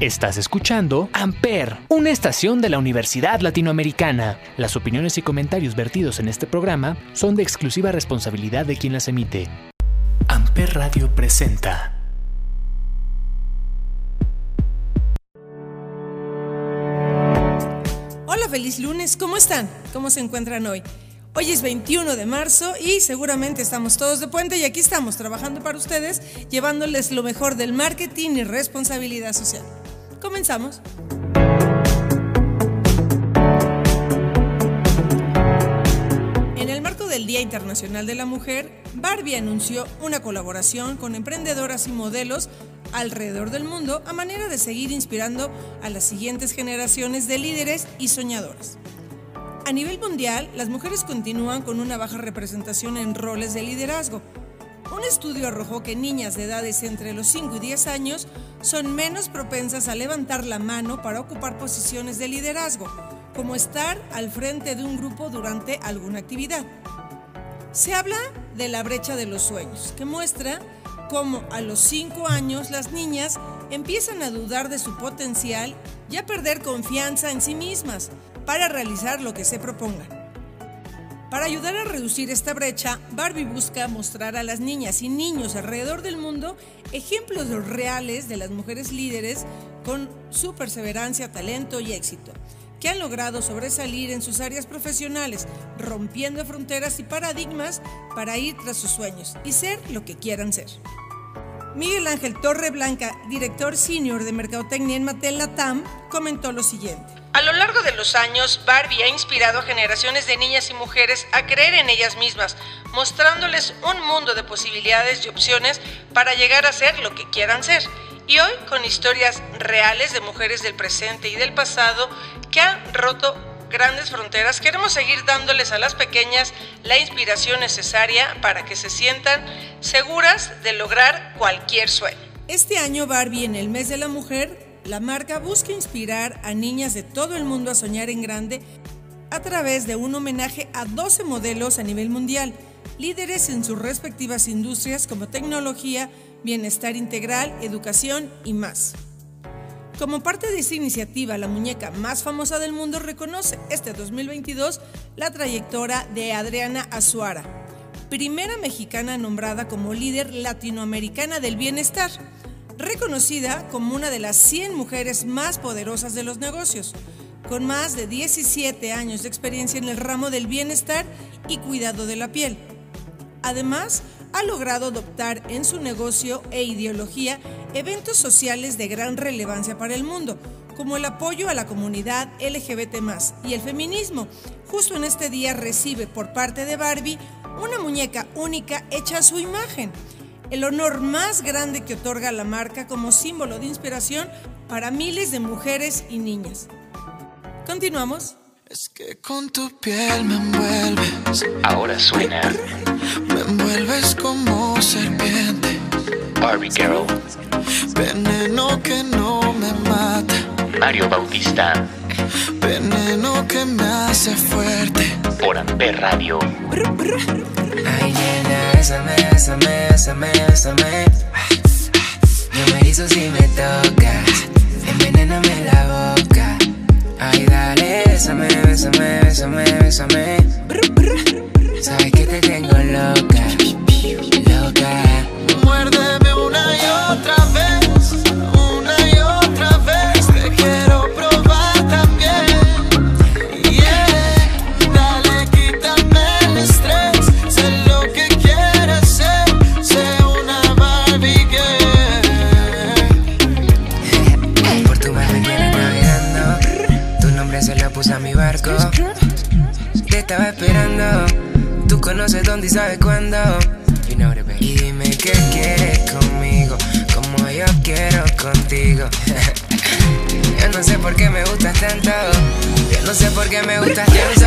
Estás escuchando Amper, una estación de la Universidad Latinoamericana. Las opiniones y comentarios vertidos en este programa son de exclusiva responsabilidad de quien las emite. Amper Radio presenta. Hola, feliz lunes, ¿cómo están? ¿Cómo se encuentran hoy? Hoy es 21 de marzo y seguramente estamos todos de puente y aquí estamos trabajando para ustedes, llevándoles lo mejor del marketing y responsabilidad social. Comenzamos. En el marco del Día Internacional de la Mujer, Barbie anunció una colaboración con emprendedoras y modelos alrededor del mundo a manera de seguir inspirando a las siguientes generaciones de líderes y soñadoras. A nivel mundial, las mujeres continúan con una baja representación en roles de liderazgo, un estudio arrojó que niñas de edades entre los 5 y 10 años son menos propensas a levantar la mano para ocupar posiciones de liderazgo, como estar al frente de un grupo durante alguna actividad. Se habla de la brecha de los sueños, que muestra cómo a los 5 años las niñas empiezan a dudar de su potencial y a perder confianza en sí mismas para realizar lo que se propongan. Para ayudar a reducir esta brecha, Barbie busca mostrar a las niñas y niños alrededor del mundo ejemplos reales de las mujeres líderes con su perseverancia, talento y éxito, que han logrado sobresalir en sus áreas profesionales, rompiendo fronteras y paradigmas para ir tras sus sueños y ser lo que quieran ser. Miguel Ángel Torre Blanca, director senior de Mercadotecnia en Mattel Latam, comentó lo siguiente. A lo largo de los años, Barbie ha inspirado a generaciones de niñas y mujeres a creer en ellas mismas, mostrándoles un mundo de posibilidades y opciones para llegar a ser lo que quieran ser. Y hoy, con historias reales de mujeres del presente y del pasado que han roto grandes fronteras, queremos seguir dándoles a las pequeñas la inspiración necesaria para que se sientan seguras de lograr cualquier sueño. Este año Barbie en el mes de la mujer la marca busca inspirar a niñas de todo el mundo a soñar en grande a través de un homenaje a 12 modelos a nivel mundial, líderes en sus respectivas industrias como tecnología, bienestar integral, educación y más. Como parte de esta iniciativa, la muñeca más famosa del mundo reconoce este 2022 la trayectoria de Adriana Azuara, primera mexicana nombrada como líder latinoamericana del bienestar reconocida como una de las 100 mujeres más poderosas de los negocios, con más de 17 años de experiencia en el ramo del bienestar y cuidado de la piel. Además, ha logrado adoptar en su negocio e ideología eventos sociales de gran relevancia para el mundo, como el apoyo a la comunidad LGBT y el feminismo. Justo en este día recibe por parte de Barbie una muñeca única hecha a su imagen el honor más grande que otorga la marca como símbolo de inspiración para miles de mujeres y niñas. Continuamos. Es que con tu piel me envuelves. Ahora suena. Me envuelves como serpiente. Barbie Girl. Veneno que no me mata. Mario Bautista. Veneno que me hace fuerte. Por Amper Radio. Ay, bésame, bésame, bésame, bésame. Yo me hizo si me tocas. Envenéname la boca. Ay, dale, bésame, bésame, bésame, bésame. Sabes que te tengo loca, loca. Muérdeme una y otra vez. Sabes cuándo. Y dime qué quieres conmigo. Como yo quiero contigo. Yo no sé por qué me gustas tanto. Yo no sé por qué me gustas tanto.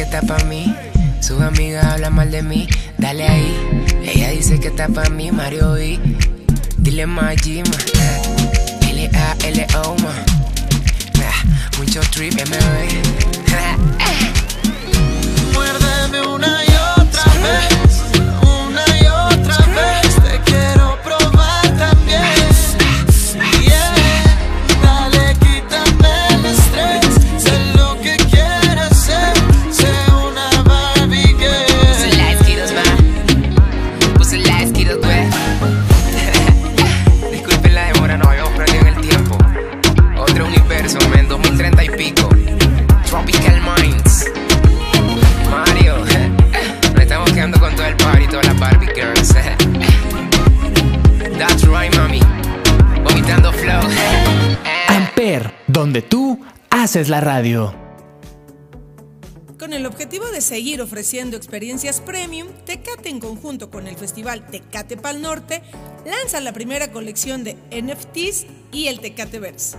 Que está pa' mí. Sus amigas hablan mal de mí. Dale ahí. Ella dice que está pa' mí, Mario y Dile más G, ma. L-A-L-O, ma. Ah, Mucho trip, MB. Muérdeme una y otra vez, donde tú haces la radio. Con el objetivo de seguir ofreciendo experiencias premium, Tecate en conjunto con el festival Tecate Pal Norte lanza la primera colección de NFTs y el Tecate Verse.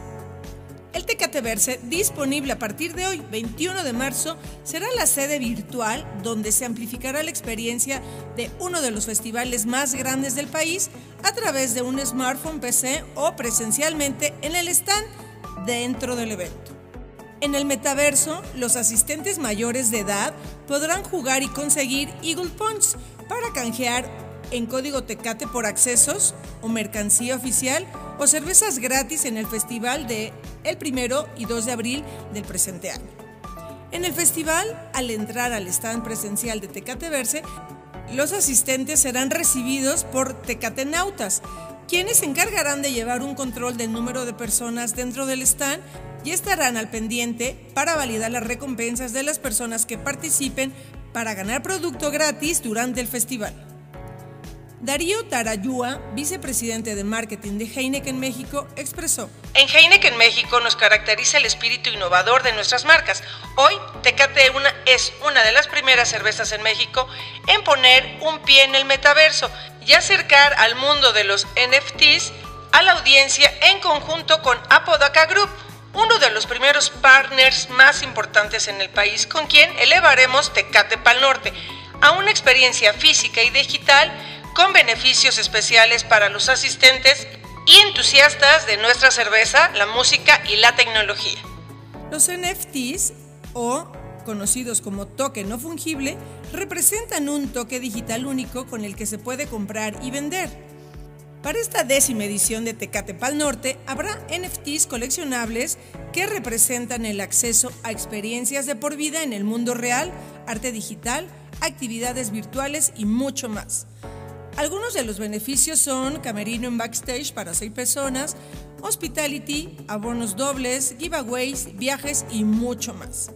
El Tecate Verse, disponible a partir de hoy, 21 de marzo, será la sede virtual donde se amplificará la experiencia de uno de los festivales más grandes del país a través de un smartphone PC o presencialmente en el stand dentro del evento. En el metaverso, los asistentes mayores de edad podrán jugar y conseguir Eagle Punch para canjear en código Tecate por accesos o mercancía oficial o cervezas gratis en el festival de el primero y 2 de abril del presente año. En el festival, al entrar al stand presencial de Tecate Verse, los asistentes serán recibidos por Tecatenautas, quienes se encargarán de llevar un control del número de personas dentro del stand y estarán al pendiente para validar las recompensas de las personas que participen para ganar producto gratis durante el festival. Darío Tarayúa, vicepresidente de marketing de Heineken México, expresó: En Heineken México nos caracteriza el espíritu innovador de nuestras marcas. Hoy, Tecate una es una de las primeras cervezas en México en poner un pie en el metaverso y acercar al mundo de los NFTs a la audiencia en conjunto con Apodaca Group, uno de los primeros partners más importantes en el país con quien elevaremos Tecate Pal Norte a una experiencia física y digital con beneficios especiales para los asistentes y entusiastas de nuestra cerveza, la música y la tecnología. Los NFTs, o conocidos como token no fungible, representan un toque digital único con el que se puede comprar y vender. Para esta décima edición de Tecate Pal Norte habrá NFTs coleccionables que representan el acceso a experiencias de por vida en el mundo real, arte digital, actividades virtuales y mucho más. Algunos de los beneficios son camerino en backstage para seis personas, hospitality, abonos dobles, giveaways, viajes y mucho más.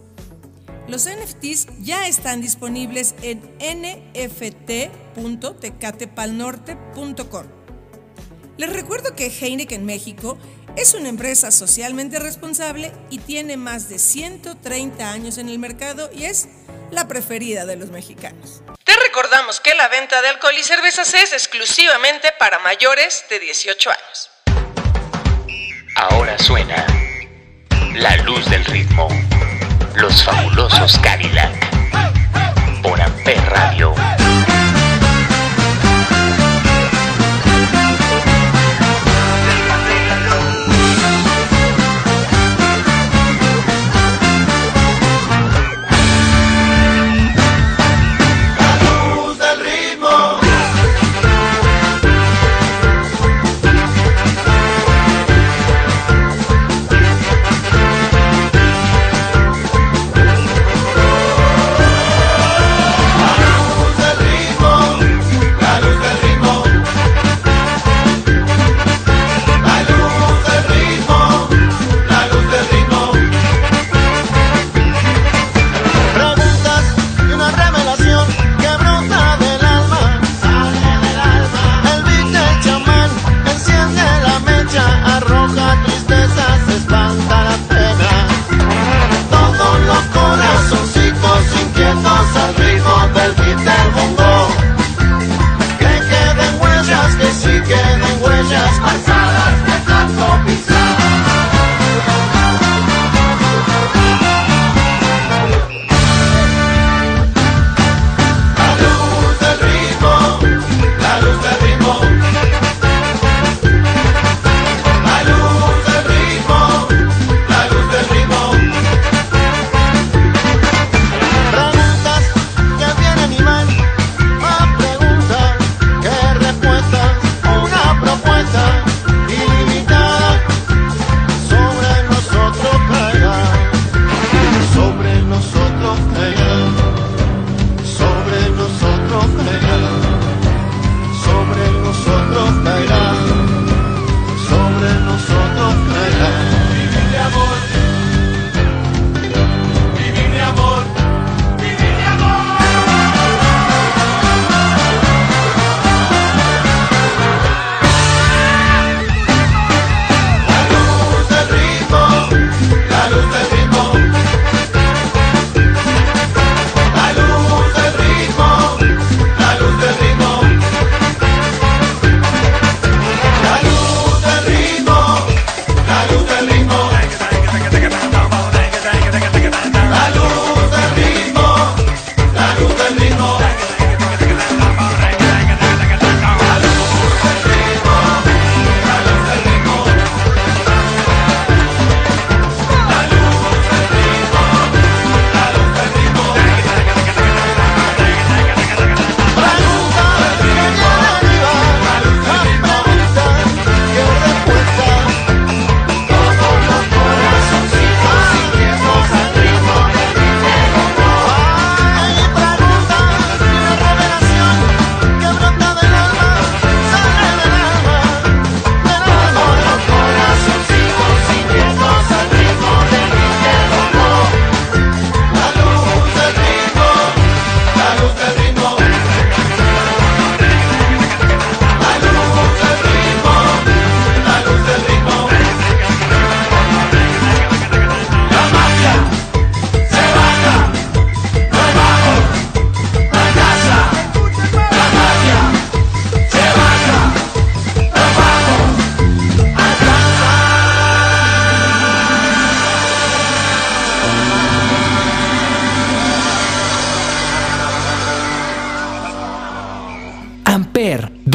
Los NFTs ya están disponibles en nft.tecatepalnorte.com. Les recuerdo que Heineken México es una empresa socialmente responsable y tiene más de 130 años en el mercado y es la preferida de los mexicanos. Te recordamos que la venta de alcohol y cervezas es exclusivamente para mayores de 18 años. Ahora suena La Luz del Ritmo. Los fabulosos Cadillac. Por Amper Radio.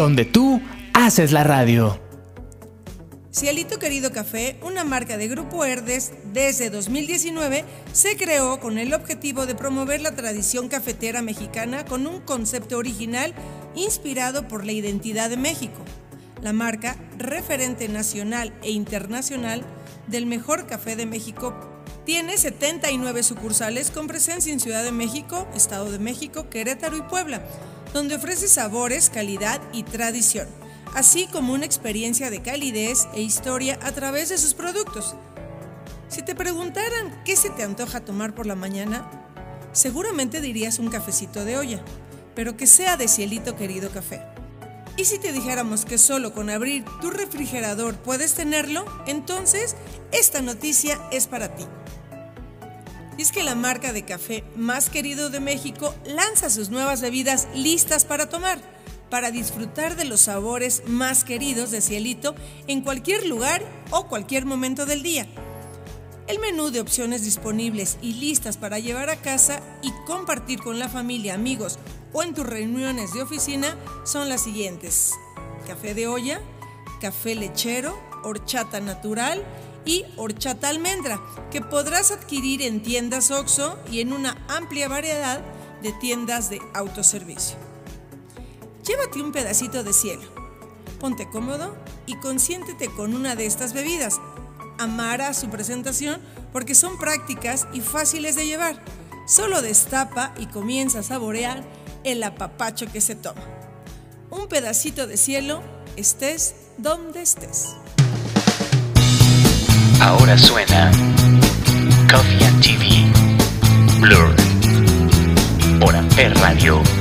Donde tú haces la radio. Cielito Querido Café, una marca de Grupo Herdes, desde 2019 se creó con el objetivo de promover la tradición cafetera mexicana con un concepto original inspirado por la identidad de México. La marca, referente nacional e internacional del mejor café de México, tiene 79 sucursales con presencia en Ciudad de México, Estado de México, Querétaro y Puebla, donde ofrece sabores, calidad y tradición así como una experiencia de calidez e historia a través de sus productos. Si te preguntaran qué se te antoja tomar por la mañana, seguramente dirías un cafecito de olla, pero que sea de cielito querido café. Y si te dijéramos que solo con abrir tu refrigerador puedes tenerlo, entonces esta noticia es para ti. Es que la marca de café más querido de México lanza sus nuevas bebidas listas para tomar para disfrutar de los sabores más queridos de Cielito en cualquier lugar o cualquier momento del día. El menú de opciones disponibles y listas para llevar a casa y compartir con la familia, amigos o en tus reuniones de oficina son las siguientes. Café de olla, café lechero, horchata natural y horchata almendra, que podrás adquirir en tiendas OXO y en una amplia variedad de tiendas de autoservicio. Llévate un pedacito de cielo. Ponte cómodo y consiéntete con una de estas bebidas. Amara su presentación porque son prácticas y fáciles de llevar. Solo destapa y comienza a saborear el apapacho que se toma. Un pedacito de cielo, estés donde estés. Ahora suena Coffee and TV Blur por Amper Radio.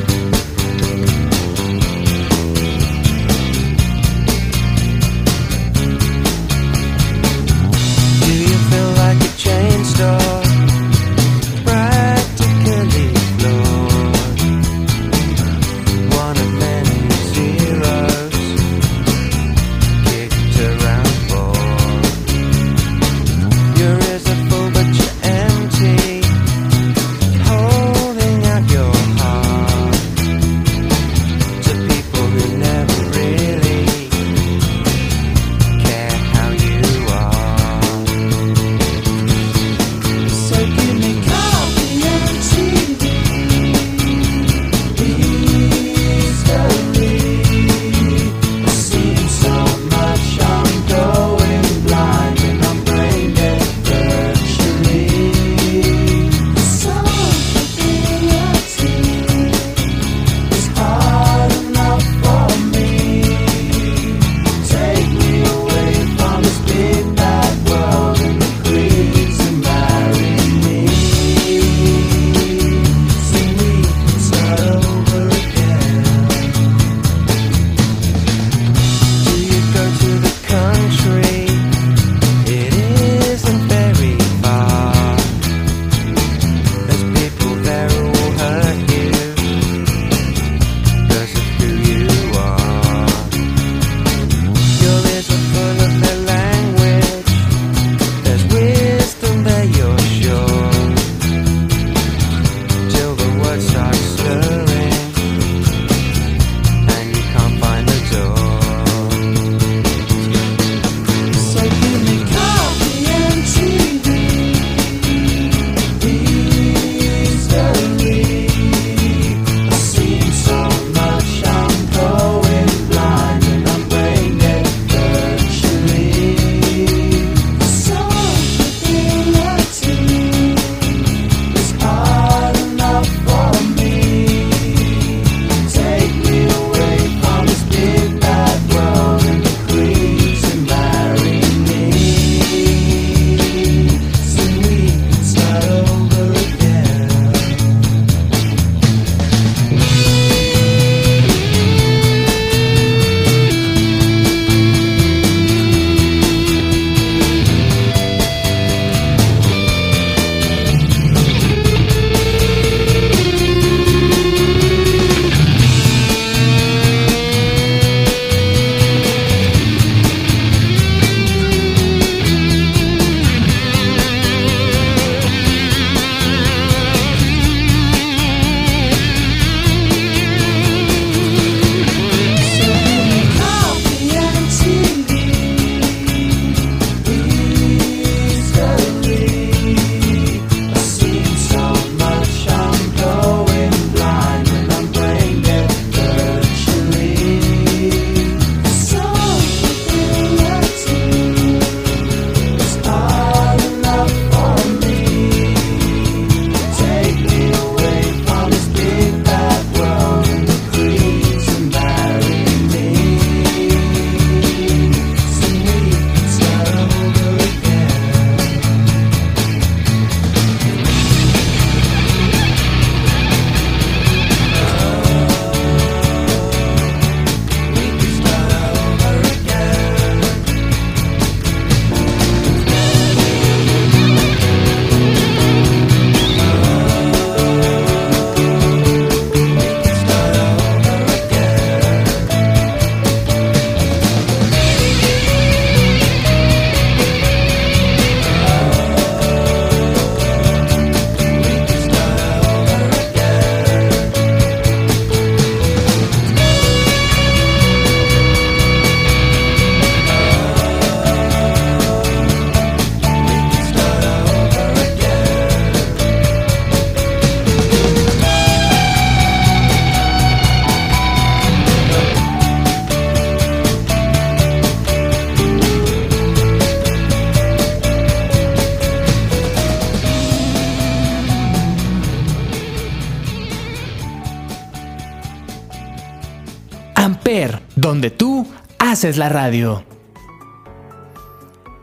Donde tú haces la radio.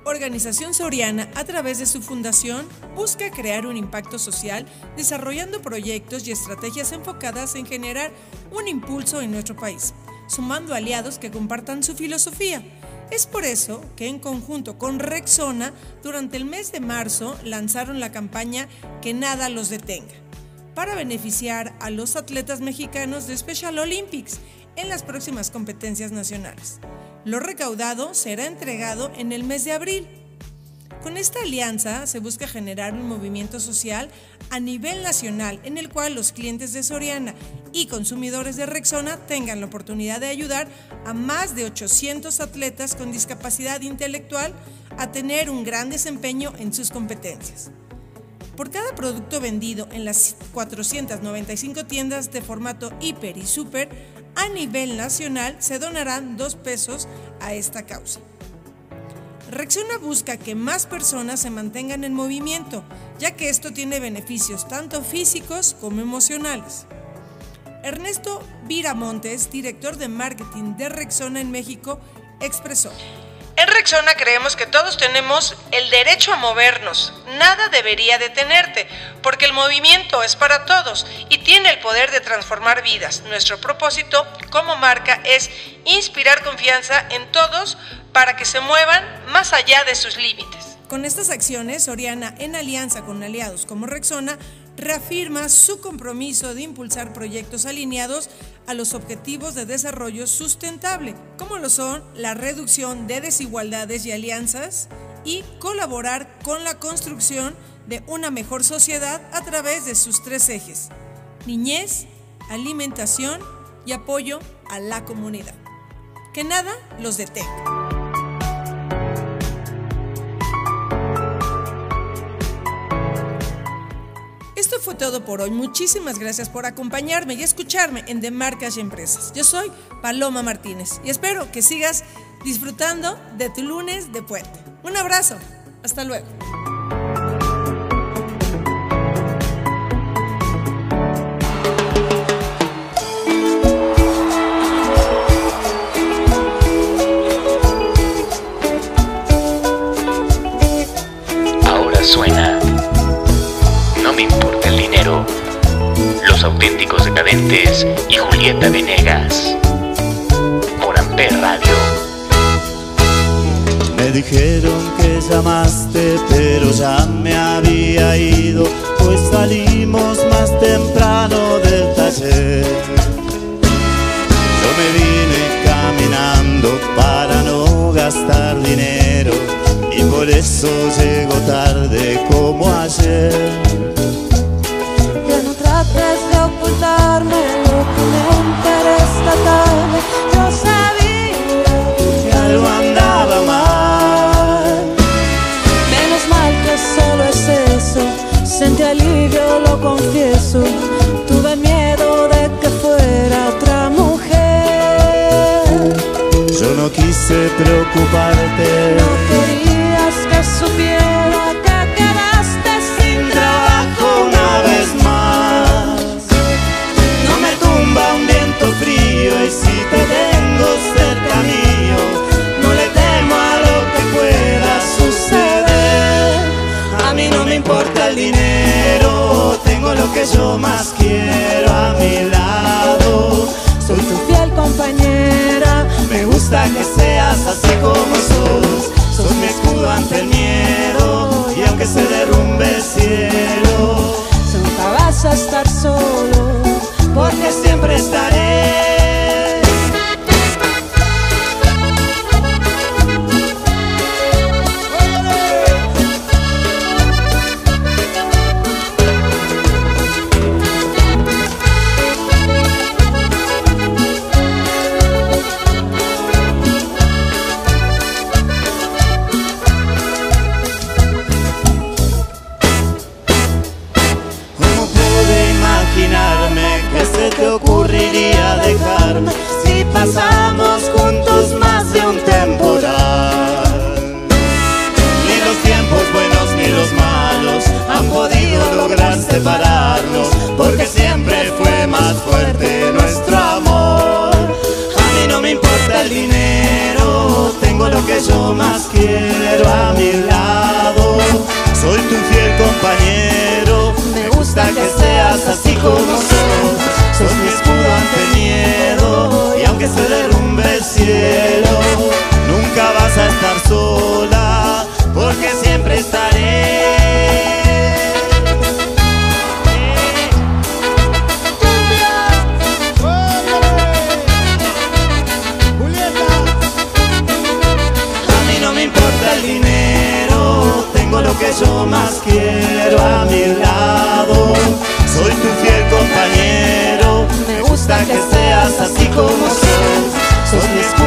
Organización Soriana, a través de su fundación, busca crear un impacto social desarrollando proyectos y estrategias enfocadas en generar un impulso en nuestro país, sumando aliados que compartan su filosofía. Es por eso que en conjunto con Rexona, durante el mes de marzo, lanzaron la campaña Que nada los detenga, para beneficiar a los atletas mexicanos de Special Olympics en las próximas competencias nacionales. Lo recaudado será entregado en el mes de abril. Con esta alianza se busca generar un movimiento social a nivel nacional en el cual los clientes de Soriana y consumidores de Rexona tengan la oportunidad de ayudar a más de 800 atletas con discapacidad intelectual a tener un gran desempeño en sus competencias. Por cada producto vendido en las 495 tiendas de formato hiper y super, a nivel nacional se donarán dos pesos a esta causa. Rexona busca que más personas se mantengan en movimiento, ya que esto tiene beneficios tanto físicos como emocionales. Ernesto Viramontes, director de marketing de Rexona en México, expresó. En Rexona creemos que todos tenemos el derecho a movernos. Nada debería detenerte, porque el movimiento es para todos y tiene el poder de transformar vidas. Nuestro propósito como marca es inspirar confianza en todos para que se muevan más allá de sus límites. Con estas acciones, Oriana, en alianza con aliados como Rexona, reafirma su compromiso de impulsar proyectos alineados a los objetivos de desarrollo sustentable, como lo son la reducción de desigualdades y alianzas y colaborar con la construcción de una mejor sociedad a través de sus tres ejes, niñez, alimentación y apoyo a la comunidad. Que nada los detenga. Fue todo por hoy. Muchísimas gracias por acompañarme y escucharme en De Marcas y Empresas. Yo soy Paloma Martínez y espero que sigas disfrutando de tu lunes de puente. Un abrazo. Hasta luego. Llamaste, pero preocuparte. No querías que supiera que quedaste sin trabajo una vez más. No me tumba un viento frío y si te tengo cerca mío, no le temo a lo que pueda suceder. A mí no me importa el dinero, tengo lo que yo más gusta que seas así como sos. 所以